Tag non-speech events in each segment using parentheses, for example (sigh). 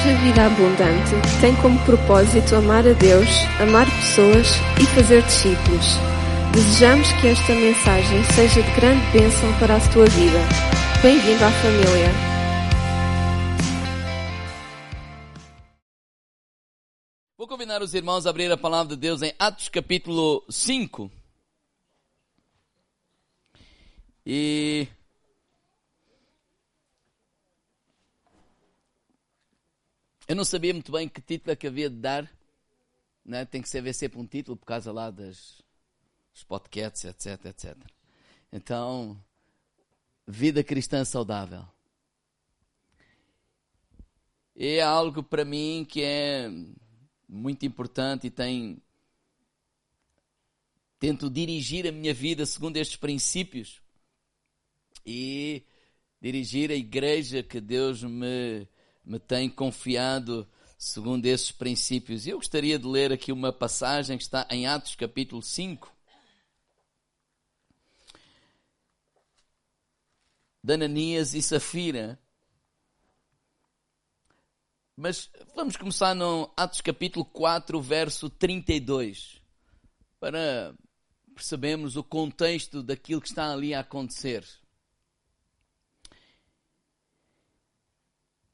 Igreja Vida Abundante tem como propósito amar a Deus, amar pessoas e fazer discípulos. Desejamos que esta mensagem seja de grande bênção para a tua vida. Bem-vindo à família. Vou convidar os irmãos a abrir a palavra de Deus em Atos capítulo 5. E Eu não sabia muito bem que título é que havia de dar. Né? Tem que ser sempre um título por causa lá das, dos podcasts, etc, etc. Então, vida cristã saudável. É algo para mim que é muito importante e tem tento dirigir a minha vida segundo estes princípios e dirigir a igreja que Deus me me tem confiado segundo esses princípios. E eu gostaria de ler aqui uma passagem que está em Atos capítulo 5. De Ananias e Safira. Mas vamos começar no Atos capítulo 4, verso 32, para percebermos o contexto daquilo que está ali a acontecer.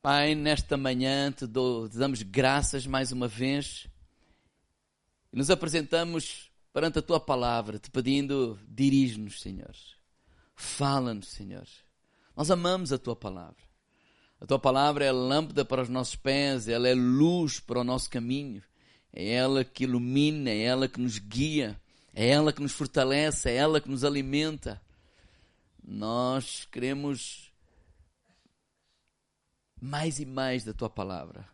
Pai, nesta manhã te, dou, te damos graças mais uma vez e nos apresentamos perante a tua palavra, te pedindo, dirige-nos, Senhor. Fala-nos, Senhor. Nós amamos a tua palavra. A tua palavra é lâmpada para os nossos pés, ela é luz para o nosso caminho. É ela que ilumina, é ela que nos guia, é ela que nos fortalece, é ela que nos alimenta. Nós queremos mais e mais da tua palavra.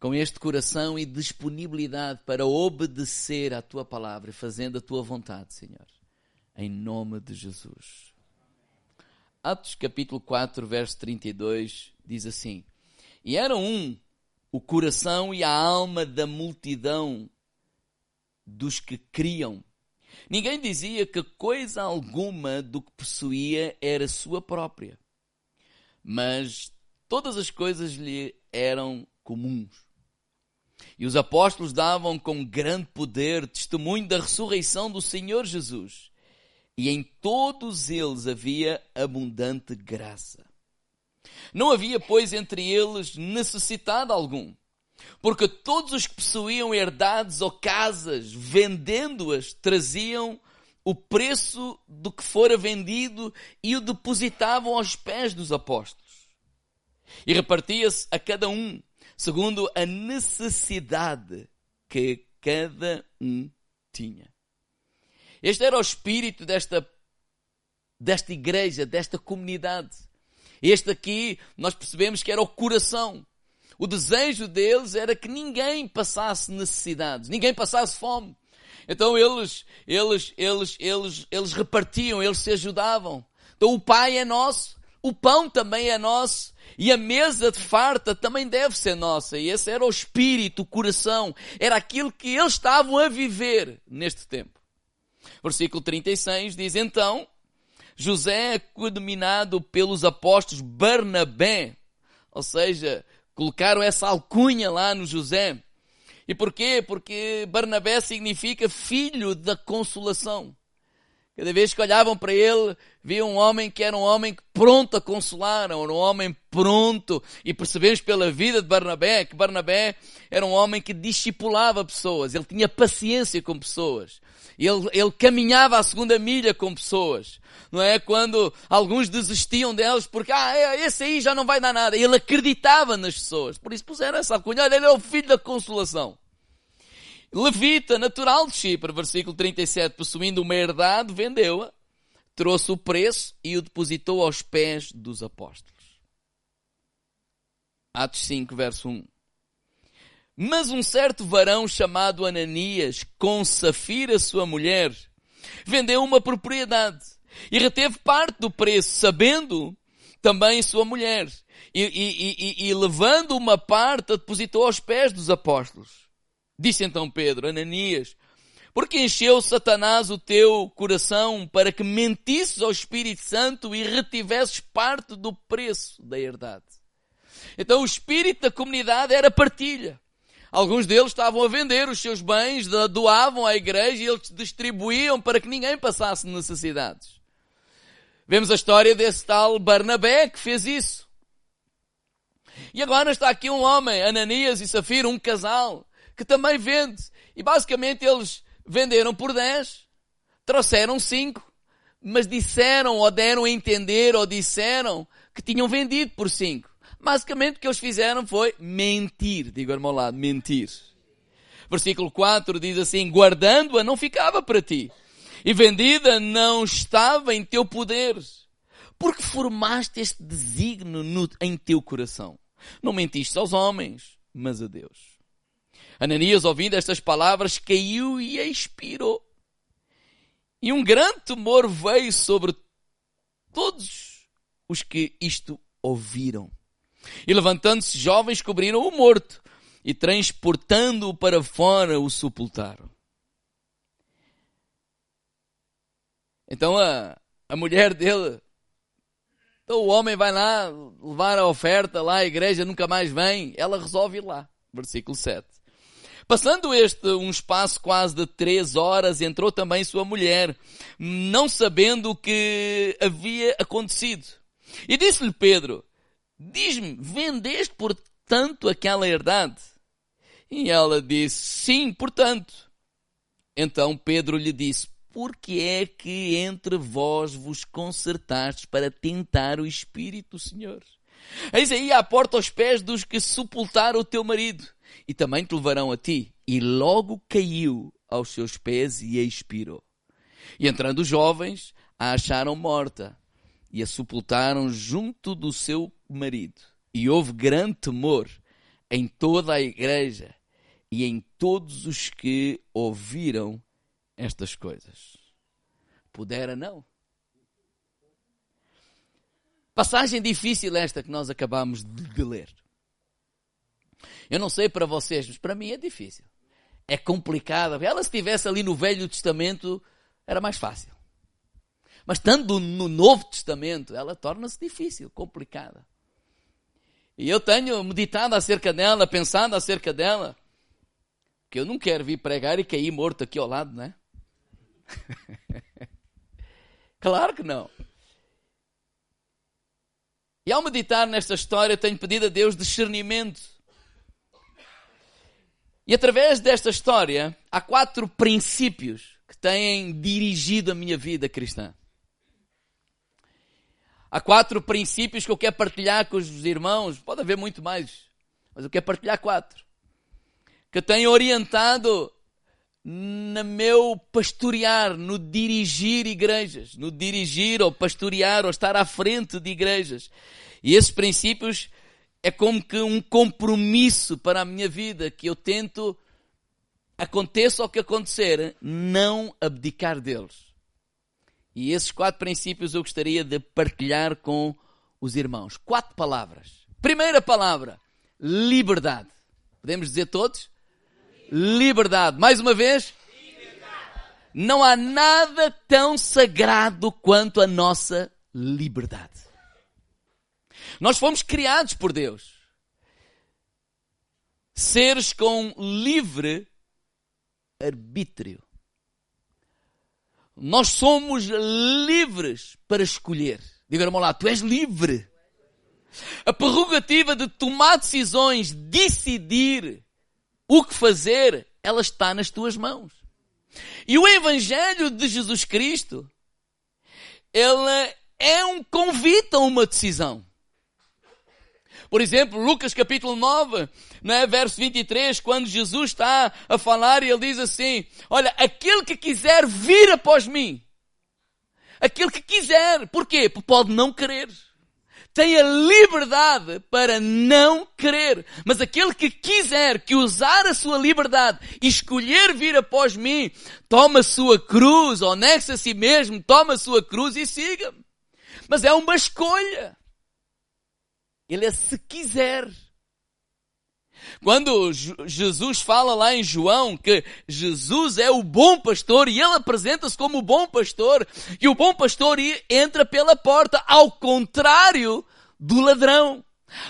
Com este coração e disponibilidade para obedecer à tua palavra e fazendo a tua vontade, Senhor. Em nome de Jesus. Atos capítulo 4, verso 32 diz assim: E era um o coração e a alma da multidão dos que criam. Ninguém dizia que coisa alguma do que possuía era sua própria, mas todas as coisas lhe eram comuns. E os apóstolos davam com grande poder testemunho da ressurreição do Senhor Jesus. E em todos eles havia abundante graça. Não havia, pois, entre eles necessidade algum, porque todos os que possuíam herdades ou casas, vendendo-as, traziam o preço do que fora vendido e o depositavam aos pés dos apóstolos e repartia-se a cada um segundo a necessidade que cada um tinha. Este era o espírito desta, desta igreja, desta comunidade. Este aqui nós percebemos que era o coração. O desejo deles era que ninguém passasse necessidades, ninguém passasse fome. Então eles, eles, eles, eles, eles repartiam, eles se ajudavam. Então o Pai é nosso, o pão também é nosso e a mesa de farta também deve ser nossa. E esse era o espírito, o coração, era aquilo que eles estavam a viver neste tempo. Versículo 36 diz: Então, José é pelos apóstolos Barnabé, ou seja, colocaram essa alcunha lá no José. E porquê? Porque Barnabé significa filho da consolação. Cada vez que olhavam para ele, viam um homem que era um homem pronto a consolar, era um homem pronto. E percebemos pela vida de Barnabé que Barnabé era um homem que discipulava pessoas, ele tinha paciência com pessoas. Ele, ele caminhava a segunda milha com pessoas. Não é? Quando alguns desistiam delas porque, ah, é, esse aí já não vai dar nada. Ele acreditava nas pessoas. Por isso puseram essa alcunha. Ele é o filho da consolação. Levita, natural de Chipre, versículo 37, possuindo uma herdade, vendeu-a, trouxe o preço e o depositou aos pés dos apóstolos. Atos 5, verso 1. Mas um certo varão chamado Ananias, com Safira, sua mulher, vendeu uma propriedade e reteve parte do preço, sabendo também sua mulher. E, e, e, e levando uma parte, a depositou aos pés dos apóstolos. Disse então Pedro, Ananias, porque encheu Satanás o teu coração para que mentisses ao Espírito Santo e retivesses parte do preço da herdade. Então o espírito da comunidade era partilha. Alguns deles estavam a vender os seus bens, doavam à igreja e eles distribuíam para que ninguém passasse necessidades. Vemos a história desse tal Barnabé que fez isso. E agora está aqui um homem, Ananias e Safira, um casal, que também vende. E basicamente eles venderam por 10, trouxeram 5, mas disseram ou deram a entender ou disseram que tinham vendido por 5. Basicamente o que eles fizeram foi mentir. Digo ao meu lado, mentir. Versículo 4 diz assim, guardando-a não ficava para ti. E vendida não estava em teu poder. Porque formaste este desígnio no, em teu coração. Não mentiste aos homens, mas a Deus. Ananias, ouvindo estas palavras, caiu e expirou. E um grande temor veio sobre todos os que isto ouviram. E levantando-se jovens, cobriram o morto e transportando-o para fora o sepultaram. Então a, a mulher dele, então o homem vai lá levar a oferta lá, a igreja nunca mais vem, ela resolve ir lá. Versículo 7. Passando este um espaço quase de três horas, entrou também sua mulher, não sabendo o que havia acontecido. E disse-lhe Pedro, Diz-me, vendeste portanto aquela herdade? E ela disse, sim, portanto. Então Pedro lhe disse, por que é que entre vós vos concertastes para tentar o Espírito do Senhor? Eis aí à porta aos pés dos que sepultaram o teu marido, e também te levarão a ti. E logo caiu aos seus pés e expirou. E entrando os jovens, a acharam morta, e a sepultaram junto do seu marido. E houve grande temor em toda a igreja e em todos os que ouviram estas coisas. Pudera não. Passagem difícil esta que nós acabamos de ler. Eu não sei para vocês, mas para mim é difícil. É complicada. Ela se estivesse ali no Velho Testamento, era mais fácil. Mas estando no Novo Testamento, ela torna-se difícil, complicada. E eu tenho meditado acerca dela, pensado acerca dela, que eu não quero vir pregar e cair morto aqui ao lado, né? (laughs) claro que não. E ao meditar nesta história, tenho pedido a Deus discernimento. E através desta história, há quatro princípios que têm dirigido a minha vida cristã. Há quatro princípios que eu quero partilhar com os irmãos. Pode haver muito mais, mas eu quero partilhar quatro. Que tenho orientado no meu pastorear, no dirigir igrejas, no dirigir ou pastorear ou estar à frente de igrejas. E esses princípios é como que um compromisso para a minha vida que eu tento, aconteça o que acontecer, não abdicar deles. E esses quatro princípios eu gostaria de partilhar com os irmãos. Quatro palavras. Primeira palavra, liberdade. Podemos dizer todos? Liberdade. Mais uma vez? Liberdade. Não há nada tão sagrado quanto a nossa liberdade. Nós fomos criados por Deus. Seres com livre arbítrio. Nós somos livres para escolher. Diga-me lá, tu és livre. A prerrogativa de tomar decisões, decidir o que fazer, ela está nas tuas mãos. E o Evangelho de Jesus Cristo, ele é um convite a uma decisão. Por exemplo, Lucas capítulo 9, né, verso 23, quando Jesus está a falar e ele diz assim, olha, aquele que quiser vir após mim, aquele que quiser, porquê? Porque pode não querer. Tem a liberdade para não querer. Mas aquele que quiser que usar a sua liberdade e escolher vir após mim, toma a sua cruz, onexa a si mesmo, toma a sua cruz e siga-me. Mas é uma escolha. Ele é se quiser. Quando Jesus fala lá em João que Jesus é o bom pastor e ele apresenta-se como o bom pastor, e o bom pastor entra pela porta, ao contrário do ladrão.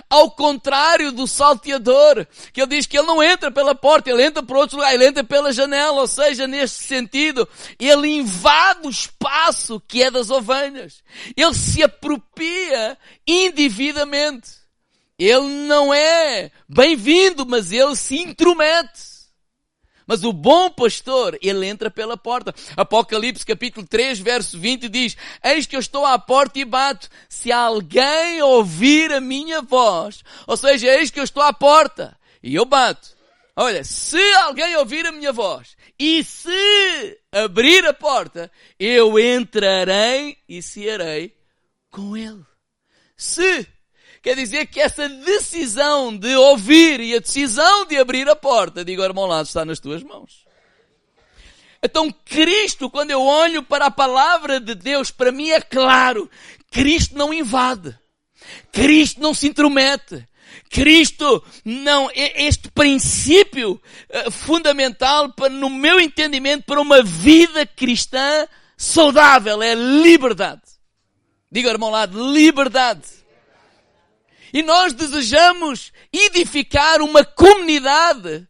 Ao contrário do salteador, que ele diz que ele não entra pela porta, ele entra por outro lugar, ele entra pela janela, ou seja, neste sentido, ele invade o espaço que é das ovelhas. Ele se apropria indevidamente. Ele não é bem-vindo, mas ele se intromete. Mas o bom pastor, ele entra pela porta. Apocalipse capítulo 3, verso 20 diz, Eis que eu estou à porta e bato. Se alguém ouvir a minha voz, ou seja, eis que eu estou à porta e eu bato. Olha, se alguém ouvir a minha voz e se abrir a porta, eu entrarei e cearei com ele. Se Quer dizer que essa decisão de ouvir e a decisão de abrir a porta, digo, irmão lado, está nas tuas mãos. Então Cristo, quando eu olho para a palavra de Deus, para mim é claro, Cristo não invade. Cristo não se intromete. Cristo não, este princípio uh, fundamental para, no meu entendimento, para uma vida cristã saudável é liberdade. Diga, irmão lado, liberdade. E nós desejamos edificar uma comunidade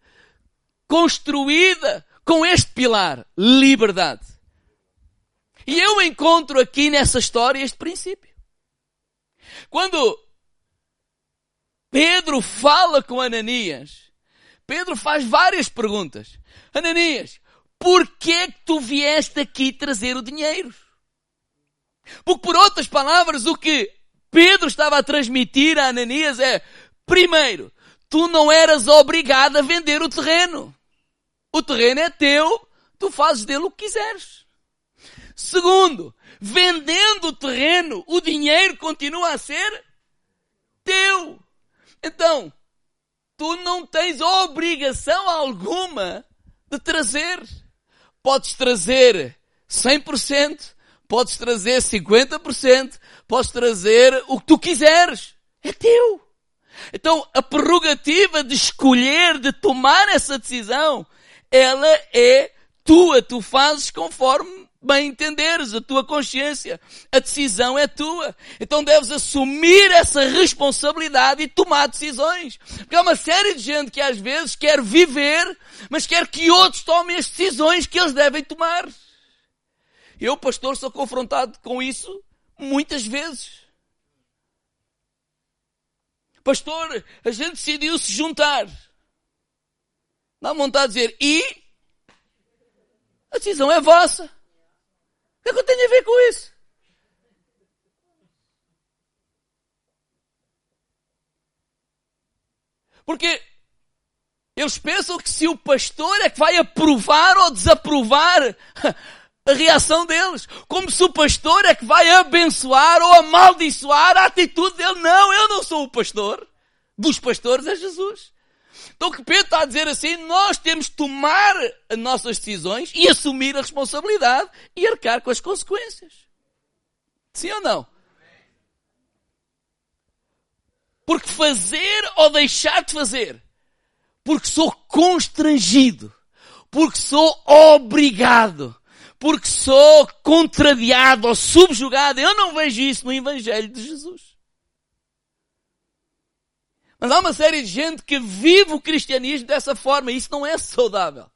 construída com este pilar, liberdade. E eu encontro aqui nessa história este princípio. Quando Pedro fala com Ananias, Pedro faz várias perguntas. Ananias, por que tu vieste aqui trazer o dinheiro? Porque por outras palavras, o que Pedro estava a transmitir a Ananias é, primeiro, tu não eras obrigado a vender o terreno. O terreno é teu, tu fazes dele o que quiseres. Segundo, vendendo o terreno, o dinheiro continua a ser teu. Então, tu não tens obrigação alguma de trazer. Podes trazer 100%, podes trazer 50%, podes trazer o que tu quiseres. É teu. Então, a prerrogativa de escolher, de tomar essa decisão, ela é tua. Tu fazes conforme bem entenderes, a tua consciência. A decisão é tua. Então deves assumir essa responsabilidade e tomar decisões. Porque há uma série de gente que às vezes quer viver, mas quer que outros tomem as decisões que eles devem tomar. Eu, pastor, sou confrontado com isso muitas vezes. Pastor, a gente decidiu se juntar. Dá vontade de dizer, e? A decisão é vossa. O que é que eu tenho a ver com isso? Porque eles pensam que se o pastor é que vai aprovar ou desaprovar a reação deles. Como se o pastor é que vai abençoar ou amaldiçoar a atitude dele. Não, eu não sou o pastor. Dos pastores é Jesus. Então que Pedro está a dizer assim, nós temos de tomar as nossas decisões e assumir a responsabilidade e arcar com as consequências. Sim ou não? Porque fazer ou deixar de fazer, porque sou constrangido, porque sou obrigado, porque sou contrariado ou subjugado. Eu não vejo isso no Evangelho de Jesus. Mas há uma série de gente que vive o cristianismo dessa forma e isso não é saudável.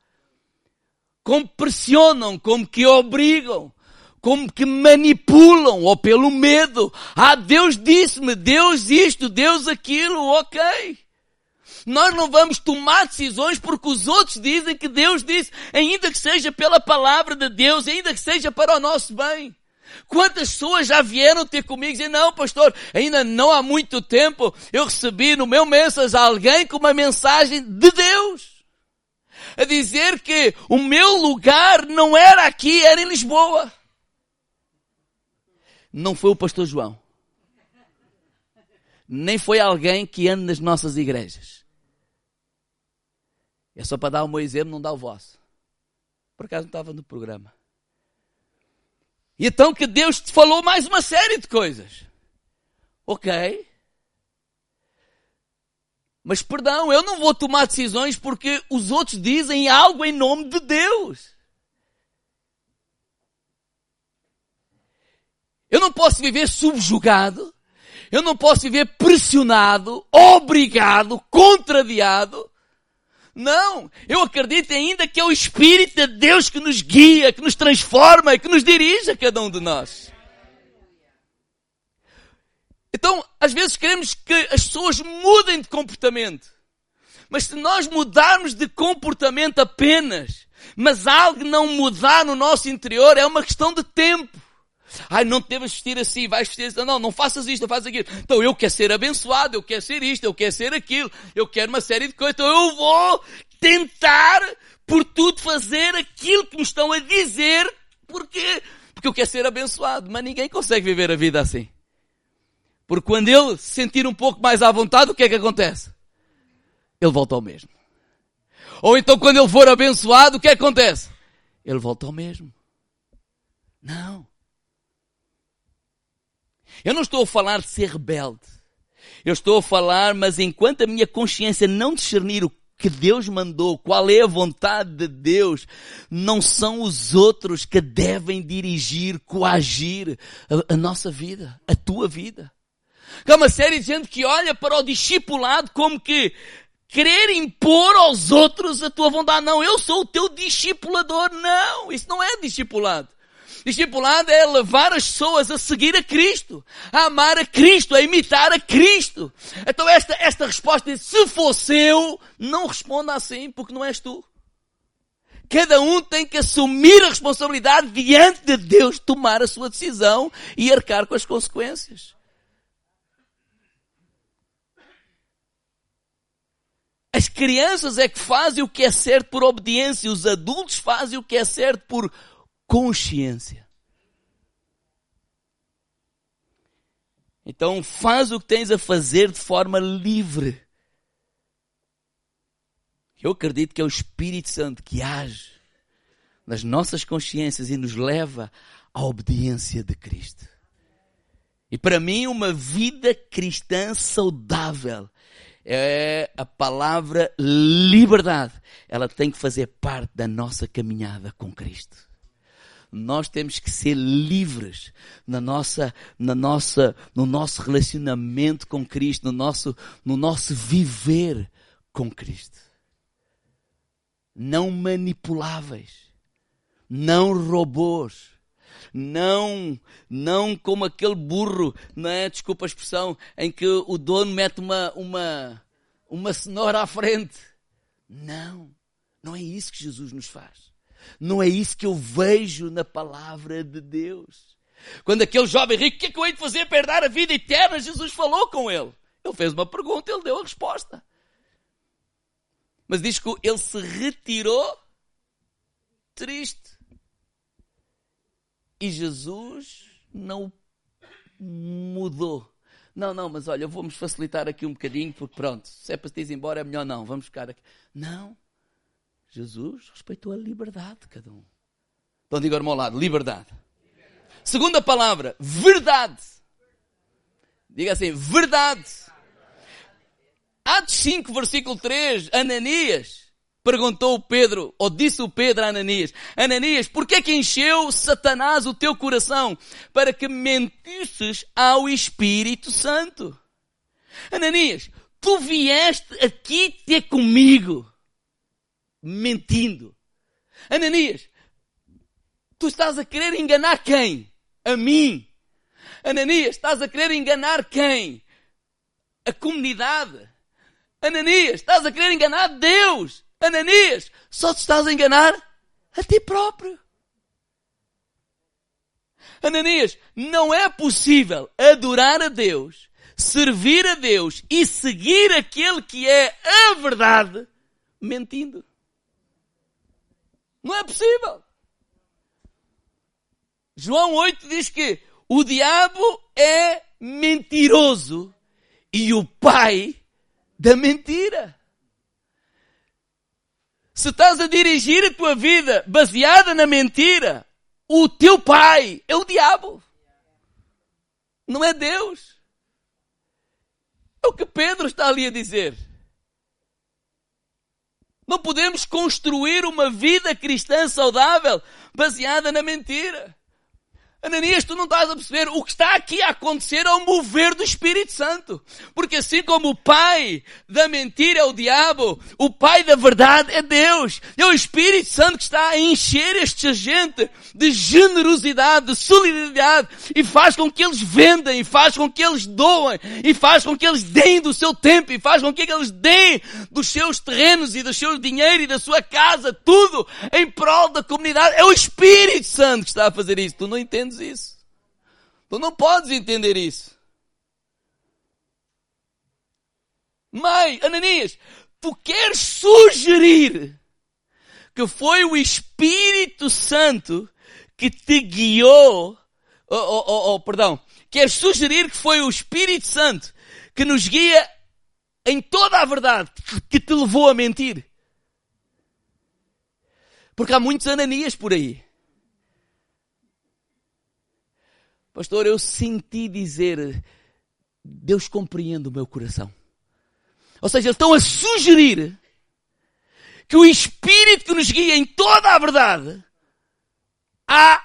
Como pressionam, como que obrigam, como que manipulam ou pelo medo. Ah, Deus disse-me, Deus isto, Deus aquilo, ok. Nós não vamos tomar decisões porque os outros dizem que Deus disse, ainda que seja pela palavra de Deus, ainda que seja para o nosso bem. Quantas pessoas já vieram ter comigo e dizer, não, pastor, ainda não há muito tempo eu recebi no meu mensagem alguém com uma mensagem de Deus. A dizer que o meu lugar não era aqui, era em Lisboa. Não foi o pastor João. Nem foi alguém que anda nas nossas igrejas. É só para dar o meu exemplo, não dá o vosso. Por acaso não estava no programa. Então que Deus te falou mais uma série de coisas. Ok. Mas perdão, eu não vou tomar decisões porque os outros dizem algo em nome de Deus. Eu não posso viver subjugado. Eu não posso viver pressionado, obrigado, contrariado. Não, eu acredito ainda que é o Espírito de Deus que nos guia, que nos transforma, que nos dirige a cada um de nós. Então, às vezes queremos que as pessoas mudem de comportamento. Mas se nós mudarmos de comportamento apenas, mas algo não mudar no nosso interior, é uma questão de tempo. Ai, não deves vestir assim, vais vestir assim. Não, não faças isto, não faças aquilo. Então eu quero ser abençoado, eu quero ser isto, eu quero ser aquilo, eu quero uma série de coisas. Então eu vou tentar por tudo fazer aquilo que me estão a dizer. Porquê? Porque eu quero ser abençoado. Mas ninguém consegue viver a vida assim. Porque quando ele se sentir um pouco mais à vontade, o que é que acontece? Ele volta ao mesmo. Ou então quando ele for abençoado, o que, é que acontece? Ele volta ao mesmo. Não. Eu não estou a falar de ser rebelde. Eu estou a falar, mas enquanto a minha consciência não discernir o que Deus mandou, qual é a vontade de Deus, não são os outros que devem dirigir, coagir a, a nossa vida, a tua vida. Há uma série gente que olha para o discipulado como que querer impor aos outros a tua vontade. Não, eu sou o teu discipulador. Não, isso não é discipulado. Discipulado é levar as pessoas a seguir a Cristo, a amar a Cristo, a imitar a Cristo. Então esta, esta resposta se fosse eu, não responda assim, porque não és tu. Cada um tem que assumir a responsabilidade diante de Deus, tomar a sua decisão e arcar com as consequências. As crianças é que fazem o que é certo por obediência, os adultos fazem o que é certo por consciência. Então faz o que tens a fazer de forma livre. Eu acredito que é o Espírito Santo que age nas nossas consciências e nos leva à obediência de Cristo. E para mim, uma vida cristã saudável é a palavra liberdade. Ela tem que fazer parte da nossa caminhada com Cristo. Nós temos que ser livres na nossa, na nossa, no nosso relacionamento com Cristo, no nosso, no nosso viver com Cristo. Não manipuláveis, não robôs, não, não como aquele burro, não é? Desculpa a expressão, em que o dono mete uma, uma, uma cenoura à frente. Não, não é isso que Jesus nos faz. Não é isso que eu vejo na palavra de Deus. Quando aquele jovem rico, o que é que eu hei de fazer para herdar a vida eterna? Jesus falou com ele. Ele fez uma pergunta, ele deu a resposta. Mas diz que ele se retirou triste. E Jesus não mudou. Não, não, mas olha, vamos facilitar aqui um bocadinho, porque pronto, se é para te ir embora é melhor não, vamos ficar aqui. Não. Jesus respeitou a liberdade de cada um. Então diga ao ao lado, liberdade. Segunda palavra, verdade. Diga assim, verdade. Atos 5, versículo 3, Ananias Perguntou Pedro, ou disse o Pedro a Ananias, Ananias, por que é que encheu Satanás o teu coração para que mentisses ao Espírito Santo? Ananias, tu vieste aqui ter comigo, mentindo. Ananias, tu estás a querer enganar quem? A mim. Ananias, estás a querer enganar quem? A comunidade. Ananias, estás a querer enganar Deus. Ananias, só te estás a enganar a ti próprio. Ananias, não é possível adorar a Deus, servir a Deus e seguir aquele que é a verdade mentindo. Não é possível. João 8 diz que o diabo é mentiroso e o pai da mentira. Se estás a dirigir a tua vida baseada na mentira, o teu pai é o diabo. Não é Deus. É o que Pedro está ali a dizer. Não podemos construir uma vida cristã saudável baseada na mentira. Ananias, tu não estás a perceber. O que está aqui a acontecer é o mover do Espírito Santo. Porque assim como o pai da mentira é o diabo, o pai da verdade é Deus. É o Espírito Santo que está a encher esta gente de generosidade, de solidariedade e faz com que eles vendam, e faz com que eles doem, e faz com que eles deem do seu tempo, e faz com que eles deem dos seus terrenos e do seu dinheiro e da sua casa, tudo em prol da comunidade. É o Espírito Santo que está a fazer isso. Tu não entendes entendes isso. Tu não podes entender isso. Mãe, Ananias, tu queres sugerir que foi o Espírito Santo que te guiou, oh, oh, oh, oh, perdão, queres sugerir que foi o Espírito Santo que nos guia em toda a verdade, que te levou a mentir. Porque há muitos Ananias por aí. Pastor, eu senti dizer, Deus compreende o meu coração. Ou seja, eles estão a sugerir que o Espírito que nos guia em toda a verdade, a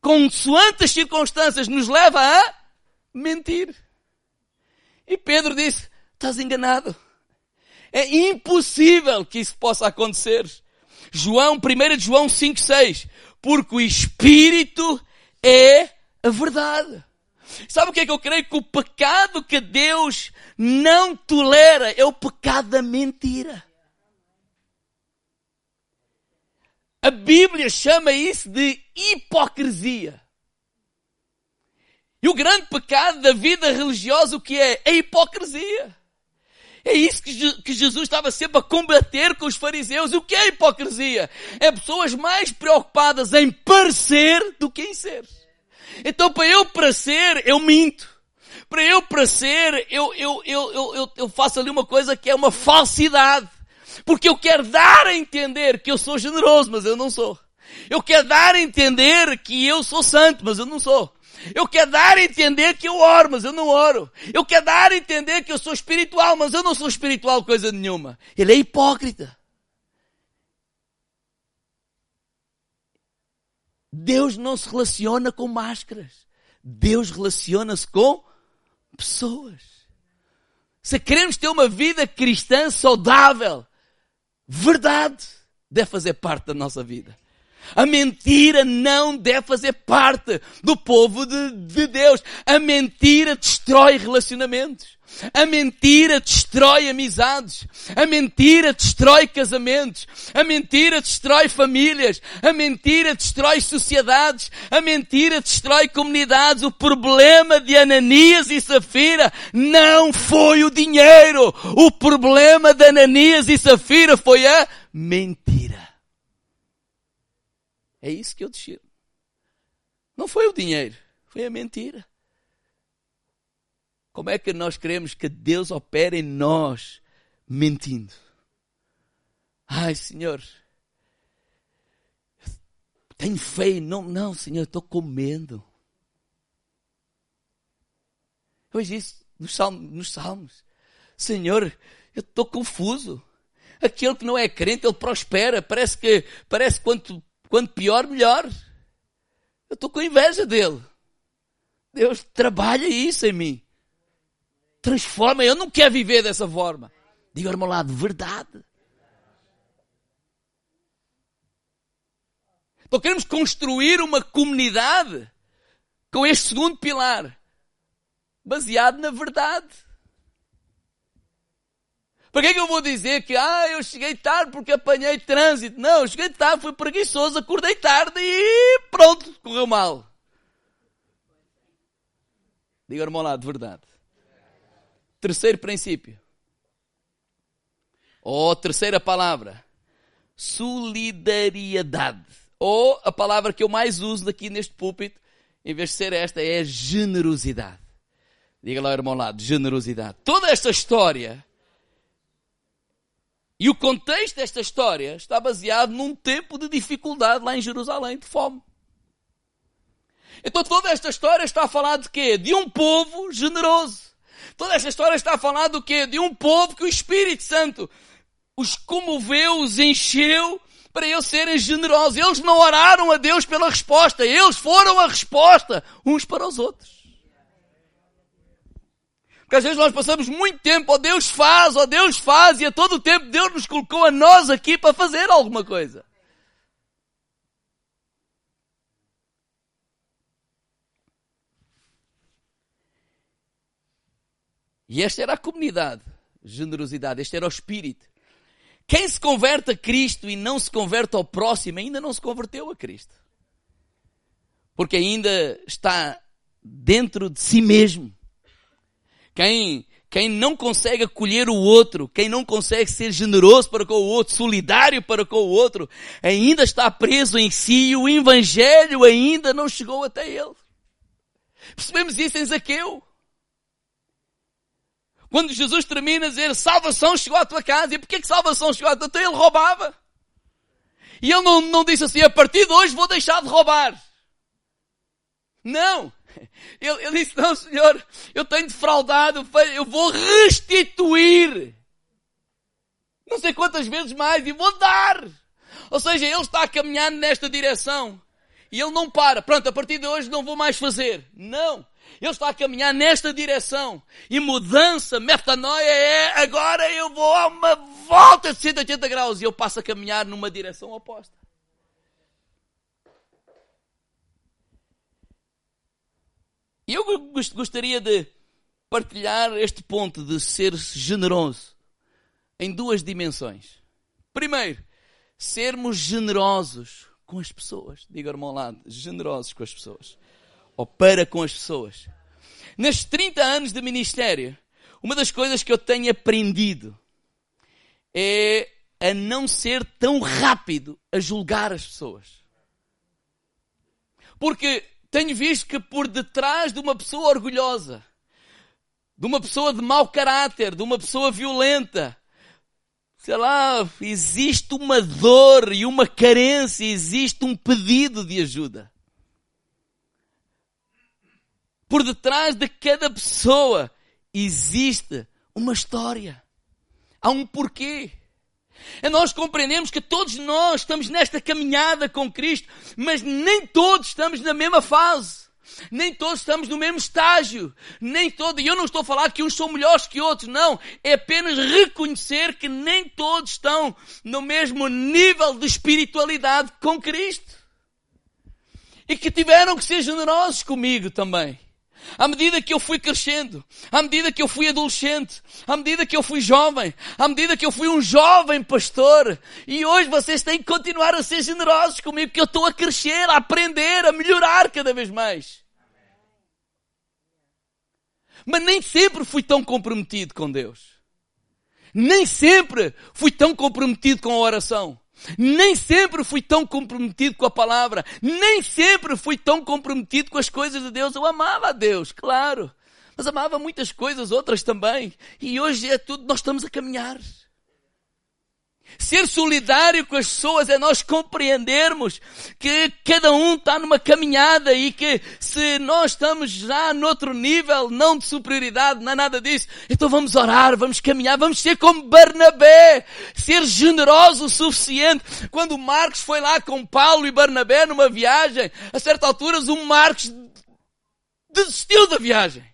consoante as circunstâncias, nos leva a mentir. E Pedro disse, estás enganado. É impossível que isso possa acontecer. João, 1 João 5, 6. Porque o Espírito é a verdade. Sabe o que é que eu creio? Que o pecado que Deus não tolera é o pecado da mentira. A Bíblia chama isso de hipocrisia. E o grande pecado da vida religiosa o que é? É a hipocrisia. É isso que Jesus estava sempre a combater com os fariseus. E o que é hipocrisia? É pessoas mais preocupadas em parecer do que em ser. Então, para eu para ser, eu minto. Para eu para ser, eu, eu, eu, eu, eu faço ali uma coisa que é uma falsidade. Porque eu quero dar a entender que eu sou generoso, mas eu não sou. Eu quero dar a entender que eu sou santo, mas eu não sou. Eu quero dar a entender que eu oro, mas eu não oro. Eu quero dar a entender que eu sou espiritual, mas eu não sou espiritual coisa nenhuma. Ele é hipócrita. Deus não se relaciona com máscaras. Deus relaciona-se com pessoas. Se queremos ter uma vida cristã saudável, verdade deve fazer parte da nossa vida. A mentira não deve fazer parte do povo de, de Deus. A mentira destrói relacionamentos. A mentira destrói amizades. A mentira destrói casamentos. A mentira destrói famílias. A mentira destrói sociedades. A mentira destrói comunidades. O problema de Ananias e Safira não foi o dinheiro. O problema de Ananias e Safira foi a mentira. É isso que eu disse. Não foi o dinheiro, foi a mentira. Como é que nós queremos que Deus opere em nós mentindo? Ai, Senhor, tenho fé. Não, não, Senhor, estou comendo. Hoje isso nos salmos, nos salmos. Senhor, eu estou confuso. Aquele que não é crente, ele prospera. Parece que, parece quanto, quanto pior, melhor. Eu estou com inveja dele. Deus trabalha isso em mim. Transforma, eu não quero viver dessa forma. Diga ao meu lado, verdade. Então queremos construir uma comunidade com este segundo pilar, baseado na verdade. Para que é que eu vou dizer que, ah, eu cheguei tarde porque apanhei trânsito? Não, eu cheguei tarde, fui preguiçoso, acordei tarde e pronto, correu mal. Diga ao meu lado, verdade. Terceiro princípio. Ou terceira palavra. Solidariedade. Ou a palavra que eu mais uso aqui neste púlpito, em vez de ser esta, é generosidade. Diga lá, irmão, lado, generosidade. Toda esta história e o contexto desta história está baseado num tempo de dificuldade lá em Jerusalém, de fome. Então toda esta história está a falar de quê? De um povo generoso. Toda esta história está a falar do quê? De um povo que o Espírito Santo os comoveu, os encheu para eles serem generosos. Eles não oraram a Deus pela resposta, eles foram a resposta uns para os outros. Porque às vezes nós passamos muito tempo, ó oh, Deus faz, ó oh, Deus faz, e a todo tempo Deus nos colocou a nós aqui para fazer alguma coisa. E esta era a comunidade, generosidade, este era o espírito. Quem se converte a Cristo e não se converte ao próximo ainda não se converteu a Cristo. Porque ainda está dentro de si mesmo. Quem, quem não consegue acolher o outro, quem não consegue ser generoso para com o outro, solidário para com o outro, ainda está preso em si e o Evangelho ainda não chegou até ele. Percebemos isso em Zaqueu. Quando Jesus termina a dizer, salvação chegou à tua casa. E porquê que salvação chegou à tua casa? Então ele roubava. E ele não, não disse assim, a partir de hoje vou deixar de roubar. Não. Ele, ele disse, não senhor, eu tenho defraudado, eu vou restituir. Não sei quantas vezes mais e vou dar. Ou seja, ele está caminhando nesta direção. E ele não para. Pronto, a partir de hoje não vou mais fazer. Não. Ele está a caminhar nesta direção. E mudança, metanoia é agora eu vou a uma volta de 180 graus e eu passo a caminhar numa direção oposta. E eu gostaria de partilhar este ponto de ser generoso em duas dimensões. Primeiro, sermos generosos com as pessoas. Diga, irmão, lado, generosos com as pessoas ou para com as pessoas. Nestes 30 anos de ministério, uma das coisas que eu tenho aprendido é a não ser tão rápido a julgar as pessoas. Porque tenho visto que por detrás de uma pessoa orgulhosa, de uma pessoa de mau caráter, de uma pessoa violenta, sei lá, existe uma dor e uma carência, existe um pedido de ajuda. Por detrás de cada pessoa existe uma história. Há um porquê. E nós compreendemos que todos nós estamos nesta caminhada com Cristo, mas nem todos estamos na mesma fase. Nem todos estamos no mesmo estágio. Nem todos. E eu não estou a falar que uns são melhores que outros, não. É apenas reconhecer que nem todos estão no mesmo nível de espiritualidade com Cristo. E que tiveram que ser generosos comigo também. À medida que eu fui crescendo, à medida que eu fui adolescente, à medida que eu fui jovem, à medida que eu fui um jovem pastor, e hoje vocês têm que continuar a ser generosos comigo, porque eu estou a crescer, a aprender, a melhorar cada vez mais. Mas nem sempre fui tão comprometido com Deus. Nem sempre fui tão comprometido com a oração. Nem sempre fui tão comprometido com a palavra. Nem sempre fui tão comprometido com as coisas de Deus. Eu amava a Deus, claro. Mas amava muitas coisas, outras também. E hoje é tudo, nós estamos a caminhar. Ser solidário com as pessoas é nós compreendermos que cada um está numa caminhada e que se nós estamos já noutro nível, não de superioridade, não é nada disso, então vamos orar, vamos caminhar, vamos ser como Barnabé, ser generoso o suficiente. Quando Marcos foi lá com Paulo e Barnabé numa viagem, a certa altura o Marcos desistiu da viagem.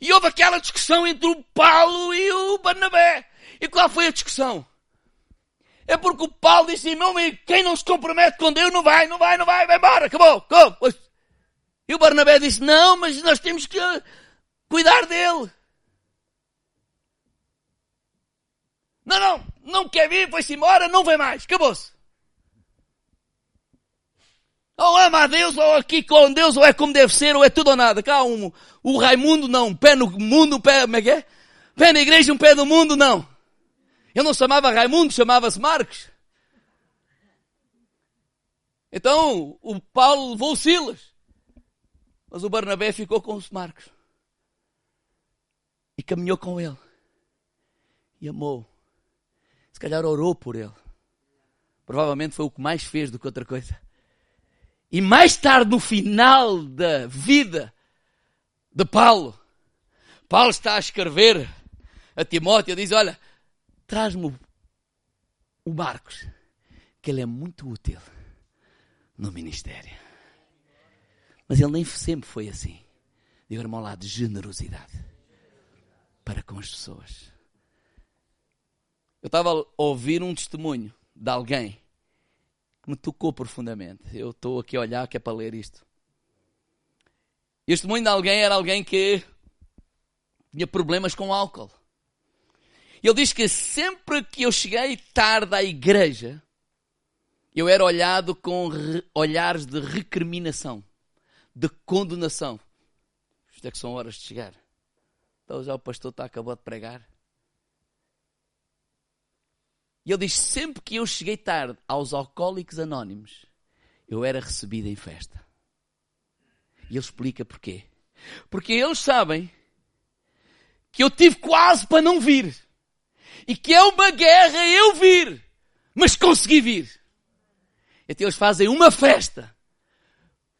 E houve aquela discussão entre o Paulo e o Barnabé. E qual foi a discussão? É porque o Paulo disse meu amigo, quem não se compromete com Deus não vai, não vai, não vai, vai embora, acabou, acabou. E o Barnabé disse, não, mas nós temos que cuidar dele. Não, não, não quer vir, foi-se embora, não vem mais, acabou-se. Ou ama a Deus, ou aqui com Deus, ou é como deve ser, ou é tudo ou nada. Cá um, o Raimundo não, um pé no mundo, um pé, como é que é? Pé na igreja, um pé no mundo, não. Ele não chamava Raimundo, chamava-se Marcos. Então, o Paulo levou o Silas. Mas o Barnabé ficou com os Marcos. E caminhou com ele. E amou. Se calhar orou por ele. Provavelmente foi o que mais fez do que outra coisa. E mais tarde, no final da vida de Paulo, Paulo está a escrever a Timóteo, diz, olha, traz-me o Marcos, que ele é muito útil no ministério. Mas ele nem sempre foi assim. Diga, irmão, lá de generosidade para com as pessoas. Eu estava a ouvir um testemunho de alguém que me tocou profundamente. Eu estou aqui a olhar que é para ler isto. E o testemunho de alguém era alguém que tinha problemas com álcool. Ele diz que sempre que eu cheguei tarde à igreja, eu era olhado com olhares de recriminação, de condenação. Isto é que são horas de chegar. Então já o pastor está acabou de pregar. E ele diz: sempre que eu cheguei tarde aos alcoólicos anónimos, eu era recebido em festa. E ele explica porquê. Porque eles sabem que eu tive quase para não vir. E que é uma guerra eu vir. Mas consegui vir. Então eles fazem uma festa.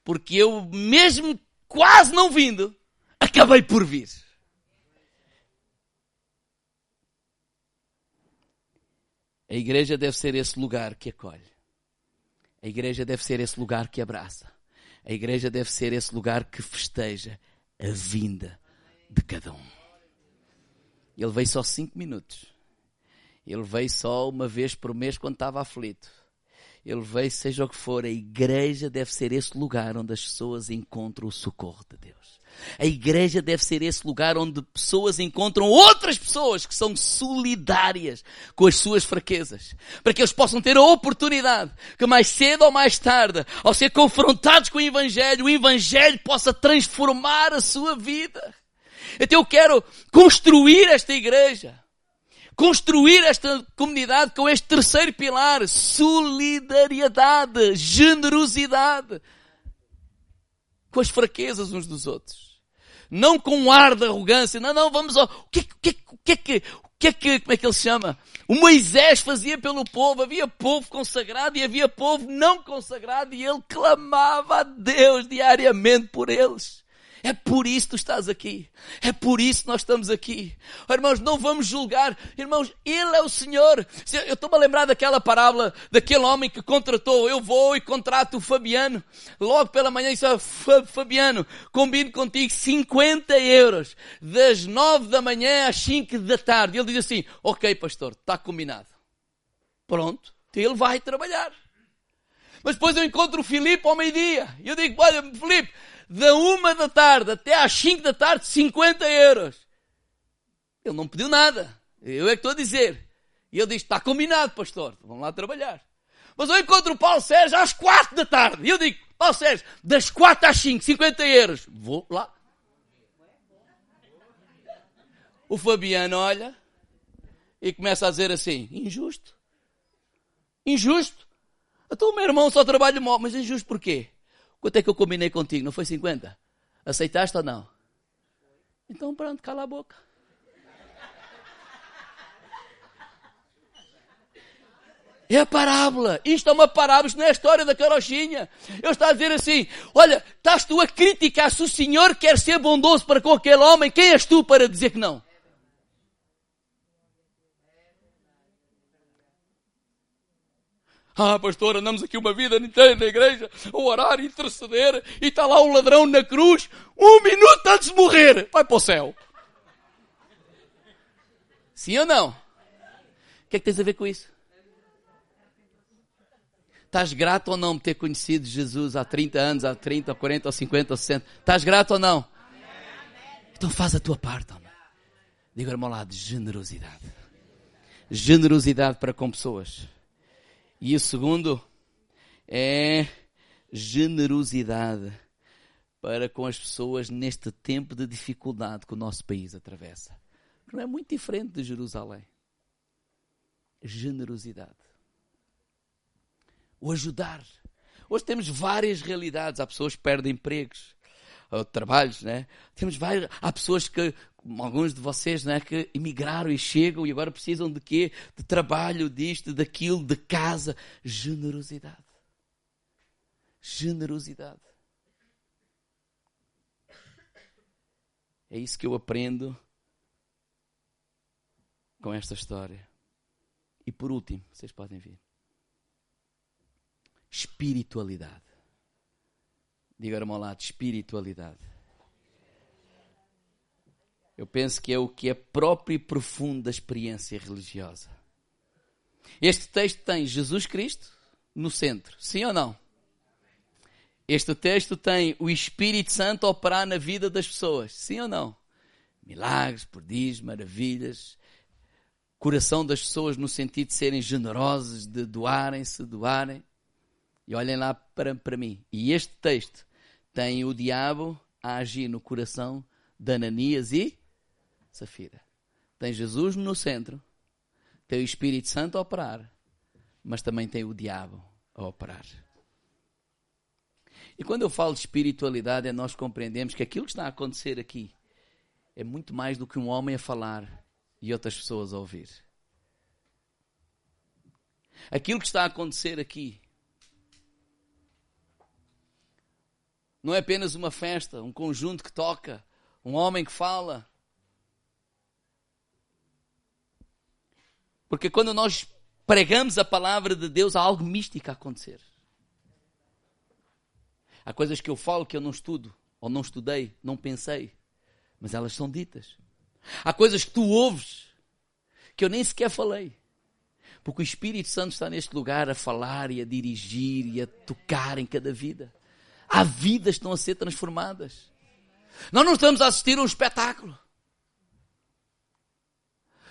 Porque eu, mesmo quase não vindo, acabei por vir. A igreja deve ser esse lugar que acolhe. A igreja deve ser esse lugar que abraça. A igreja deve ser esse lugar que festeja a vinda de cada um. Ele veio só cinco minutos. Ele veio só uma vez por mês quando estava aflito. Ele veio, seja o que for, a igreja deve ser esse lugar onde as pessoas encontram o socorro de Deus. A igreja deve ser esse lugar onde pessoas encontram outras pessoas que são solidárias com as suas fraquezas. Para que eles possam ter a oportunidade que mais cedo ou mais tarde, ao ser confrontados com o Evangelho, o Evangelho possa transformar a sua vida. Então eu quero construir esta igreja. Construir esta comunidade com este terceiro pilar. Solidariedade. Generosidade com as fraquezas uns dos outros. Não com um ar de arrogância. Não, não, vamos ao... O que, o que, o que é que, o que é que, como é que ele se chama? O Moisés fazia pelo povo. Havia povo consagrado e havia povo não consagrado e ele clamava a Deus diariamente por eles. É por isso que tu estás aqui. É por isso que nós estamos aqui. Oh, irmãos, não vamos julgar. Irmãos, Ele é o Senhor. Eu estou-me a lembrar daquela parábola daquele homem que contratou. Eu vou e contrato o Fabiano. Logo pela manhã disse, oh, Fabiano, combino contigo 50 euros. Das 9 da manhã às 5 da tarde. Ele diz assim, ok pastor, está combinado. Pronto. Ele vai trabalhar. Mas depois eu encontro o Filipe ao meio-dia. E eu digo, olha, Filipe, da uma da tarde até às cinco da tarde, 50 euros. Ele não pediu nada. Eu é que estou a dizer. E ele diz, está combinado, pastor. Vamos lá trabalhar. Mas eu encontro o Paulo Sérgio às quatro da tarde. E eu digo, Paulo Sérgio, das quatro às cinco, 50 euros. Vou lá. O Fabiano olha e começa a dizer assim, injusto. Injusto. Então o meu irmão só trabalha mal, mas injusto porquê? Quanto é que eu combinei contigo? Não foi 50? Aceitaste ou não? Então pronto, cala a boca. É a parábola. Isto é uma parábola, isto não é a história da carochinha. Eu estou a dizer assim, olha, estás tu a criticar se o Senhor quer ser bondoso para com aquele homem, quem és tu para dizer que não? Ah, pastor, andamos aqui uma vida inteira na igreja a orar, e interceder, e está lá o ladrão na cruz, um minuto antes de morrer, vai para o céu. Sim ou não? O que é que tens a ver com isso? Estás grato ou não por ter conhecido Jesus há 30 anos, há 30, 40, ou 50, ou 60? Estás grato ou não? Então faz a tua parte, homem. Diga, lá, de generosidade. Generosidade para com pessoas e o segundo é generosidade para com as pessoas neste tempo de dificuldade que o nosso país atravessa. Não é muito diferente de Jerusalém. Generosidade. O ajudar. Hoje temos várias realidades. Há pessoas que perdem empregos, trabalhos, né? Temos várias, há pessoas que alguns de vocês né, que emigraram e chegam e agora precisam de quê? De trabalho, disto, daquilo, de casa. Generosidade. Generosidade. É isso que eu aprendo com esta história. E por último, vocês podem vir. espiritualidade. Diga-me ao lado, espiritualidade. Eu penso que é o que é próprio e profundo da experiência religiosa. Este texto tem Jesus Cristo no centro, sim ou não? Este texto tem o Espírito Santo operar na vida das pessoas, sim ou não? Milagres, prodígios, maravilhas, coração das pessoas no sentido de serem generosas, de doarem-se, doarem. E olhem lá para, para mim. E este texto tem o diabo a agir no coração de Ananias e Safira. Tem Jesus no centro, tem o Espírito Santo a operar, mas também tem o diabo a operar. E quando eu falo de espiritualidade, é nós compreendemos que aquilo que está a acontecer aqui é muito mais do que um homem a falar e outras pessoas a ouvir. Aquilo que está a acontecer aqui não é apenas uma festa, um conjunto que toca, um homem que fala. Porque quando nós pregamos a palavra de Deus, há algo místico a acontecer. Há coisas que eu falo que eu não estudo, ou não estudei, não pensei, mas elas são ditas. Há coisas que tu ouves que eu nem sequer falei. Porque o Espírito Santo está neste lugar a falar e a dirigir e a tocar em cada vida. Há vidas que estão a ser transformadas. Nós não estamos a assistir a um espetáculo.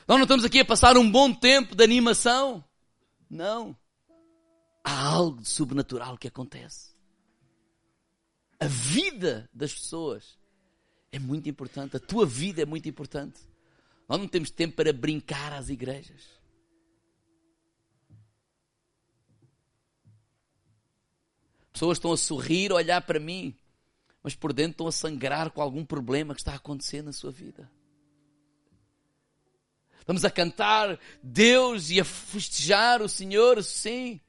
Nós não estamos aqui a passar um bom tempo de animação. Não. Há algo de sobrenatural que acontece. A vida das pessoas é muito importante. A tua vida é muito importante. Nós não temos tempo para brincar às igrejas. Pessoas estão a sorrir, a olhar para mim, mas por dentro estão a sangrar com algum problema que está a acontecer na sua vida. Estamos a cantar Deus e a festejar o Senhor, sim,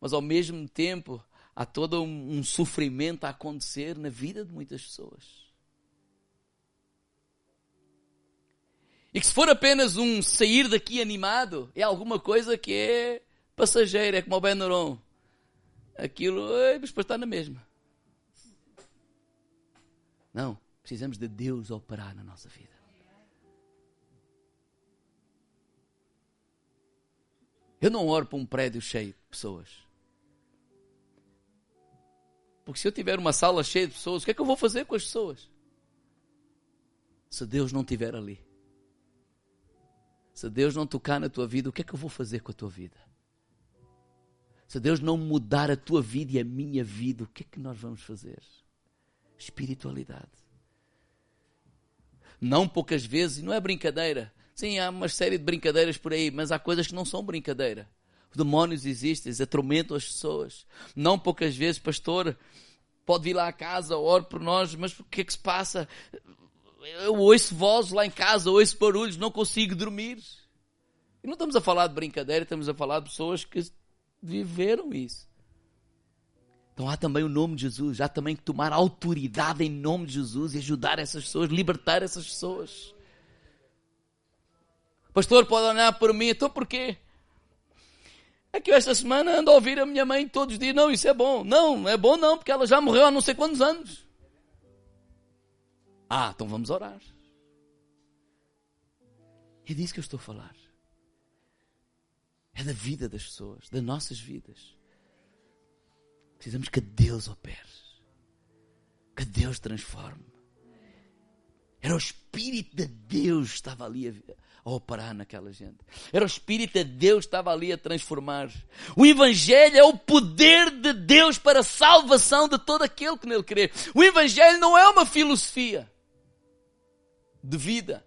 mas ao mesmo tempo há todo um, sofrimento a acontecer na vida de muitas pessoas. E que se for apenas um sair daqui animado, é alguma coisa que é passageira, é como o Benuron aquilo, mas depois está na mesma. Não, precisamos de Deus operar na nossa vida. Eu não oro para um prédio cheio de pessoas. Porque se eu tiver uma sala cheia de pessoas, o que é que eu vou fazer com as pessoas? Se Deus não estiver ali. Se Deus não tocar na tua vida, o que é que eu vou fazer com a tua vida? Se Deus não mudar a tua vida e a minha vida, o que é que nós vamos fazer? Espiritualidade. Não poucas vezes, e não é brincadeira. Sim, há uma série de brincadeiras por aí, mas há coisas que não são brincadeira. Os demónios existem, eles atormentam as pessoas. Não poucas vezes, pastor, pode vir lá à casa, ore por nós, mas o que é que se passa? Eu ouço vozes lá em casa, ouço barulhos, não consigo dormir. E não estamos a falar de brincadeira, estamos a falar de pessoas que viveram isso. Então há também o nome de Jesus, há também que tomar autoridade em nome de Jesus e ajudar essas pessoas, libertar essas pessoas. Pastor pode olhar para mim, então porquê? É que eu esta semana ando a ouvir a minha mãe todos os dias, não, isso é bom. Não, é bom não, porque ela já morreu há não sei quantos anos. Ah, então vamos orar. É disso que eu estou a falar. É da vida das pessoas, das nossas vidas. Precisamos que Deus opere. Que Deus transforme. Era o Espírito de Deus que estava ali a, a, operar naquela gente. Era o Espírito de Deus que estava ali a transformar. O Evangelho é o poder de Deus para a salvação de todo aquele que nele crê. O Evangelho não é uma filosofia de vida.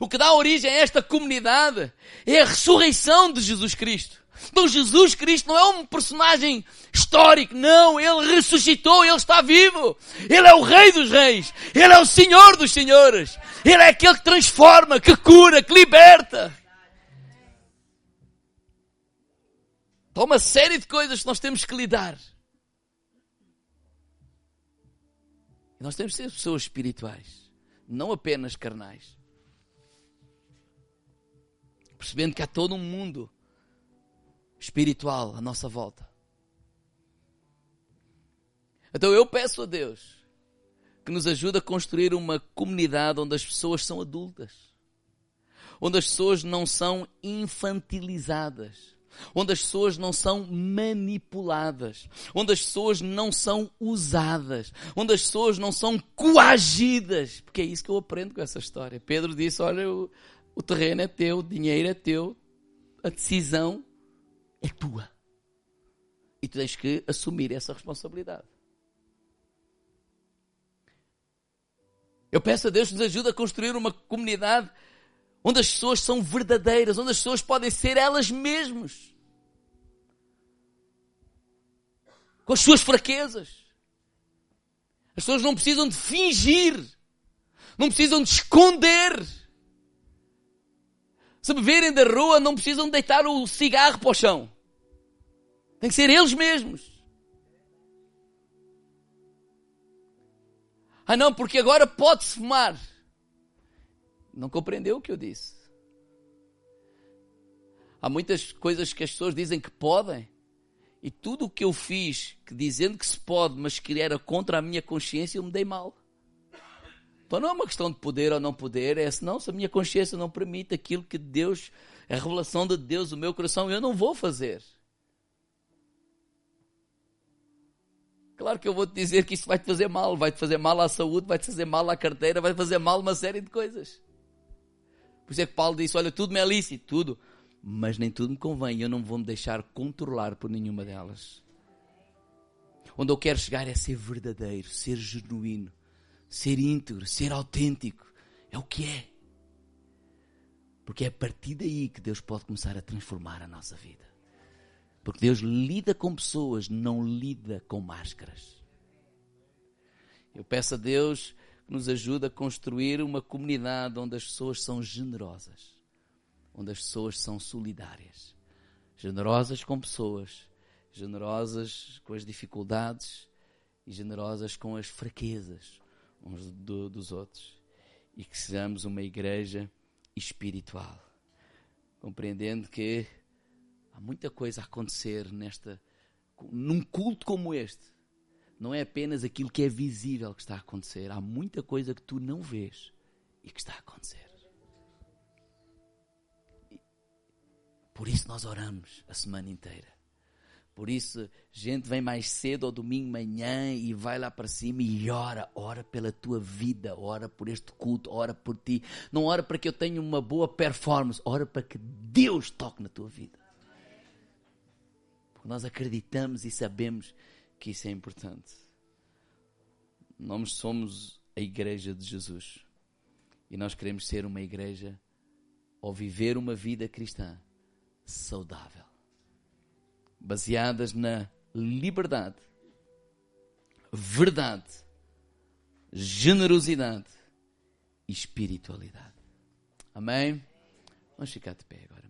O que dá origem a esta comunidade é a ressurreição de Jesus Cristo. Então Jesus Cristo não é um personagem histórico, não, ele ressuscitou, ele está vivo. Ele é o Rei dos Reis, ele é o Senhor dos Senhores. Ele é aquele que transforma, que cura, que liberta. Há uma série de coisas que nós temos que lidar. Nós temos que ser pessoas espirituais, não apenas carnais percebendo que há todo um mundo espiritual à nossa volta. Então eu peço a Deus que nos ajude a construir uma comunidade onde as pessoas são adultas, onde as pessoas não são infantilizadas, onde as pessoas não são manipuladas, onde as pessoas não são usadas, onde as pessoas não são coagidas, porque é isso que eu aprendo com essa história. Pedro disse: Olha, o, o terreno é teu, o dinheiro é teu, a decisão é tua. E tu tens que assumir essa responsabilidade. Eu peço a Deus que nos ajude a construir uma comunidade onde as pessoas são verdadeiras, onde as pessoas podem ser elas mesmas. Com as suas fraquezas. As pessoas não precisam de fingir. Não precisam de esconder. Se beberem da rua, não precisam deitar o cigarro para o chão. Tem que ser eles mesmos. Ah, não, porque agora pode-se fumar. Não compreendeu o que eu disse. Há muitas coisas que as pessoas dizem que podem. E tudo o que eu fiz, que dizendo que se pode, mas que era contra a minha consciência, eu me dei mal. Então não é uma questão de poder ou não poder, é senão se a minha consciência não permite aquilo que Deus, a revelação de Deus, o meu coração, eu não vou fazer. Claro que eu vou te dizer que isso vai te fazer mal, vai te fazer mal à saúde, vai te fazer mal à carteira, vai te fazer mal uma série de coisas. Por isso é que Paulo disse: Olha, tudo me é lícito, tudo, mas nem tudo me convém, eu não vou me deixar controlar por nenhuma delas. Onde eu quero chegar é ser verdadeiro, ser genuíno, ser íntegro, ser autêntico. É o que é. Porque é a partir daí que Deus pode começar a transformar a nossa vida. Porque Deus lida com pessoas, não lida com máscaras. Eu peço a Deus que nos ajude a construir uma comunidade onde as pessoas são generosas, onde as pessoas são solidárias. Generosas com pessoas, generosas com as dificuldades e generosas com as fraquezas uns do, dos outros. E que sejamos uma igreja espiritual, compreendendo que há muita coisa a acontecer nesta num culto como este não é apenas aquilo que é visível que está a acontecer. Há muita coisa que tu não vês e que está a acontecer. Por isso nós oramos a semana inteira. Por isso, gente vem mais cedo ao domingo manhã e vai lá para cima e ora, ora pela tua vida, ora por este culto, ora por ti. Não ora para que eu tenha uma boa performance, ora para que Deus toque na tua vida. Porque nós acreditamos e sabemos que isso é importante. Nós somos a igreja de Jesus. E nós queremos ser uma igreja ou viver uma vida cristã saudável, baseadas na liberdade, verdade, generosidade e espiritualidade. Amém? Vamos ficar de pé agora.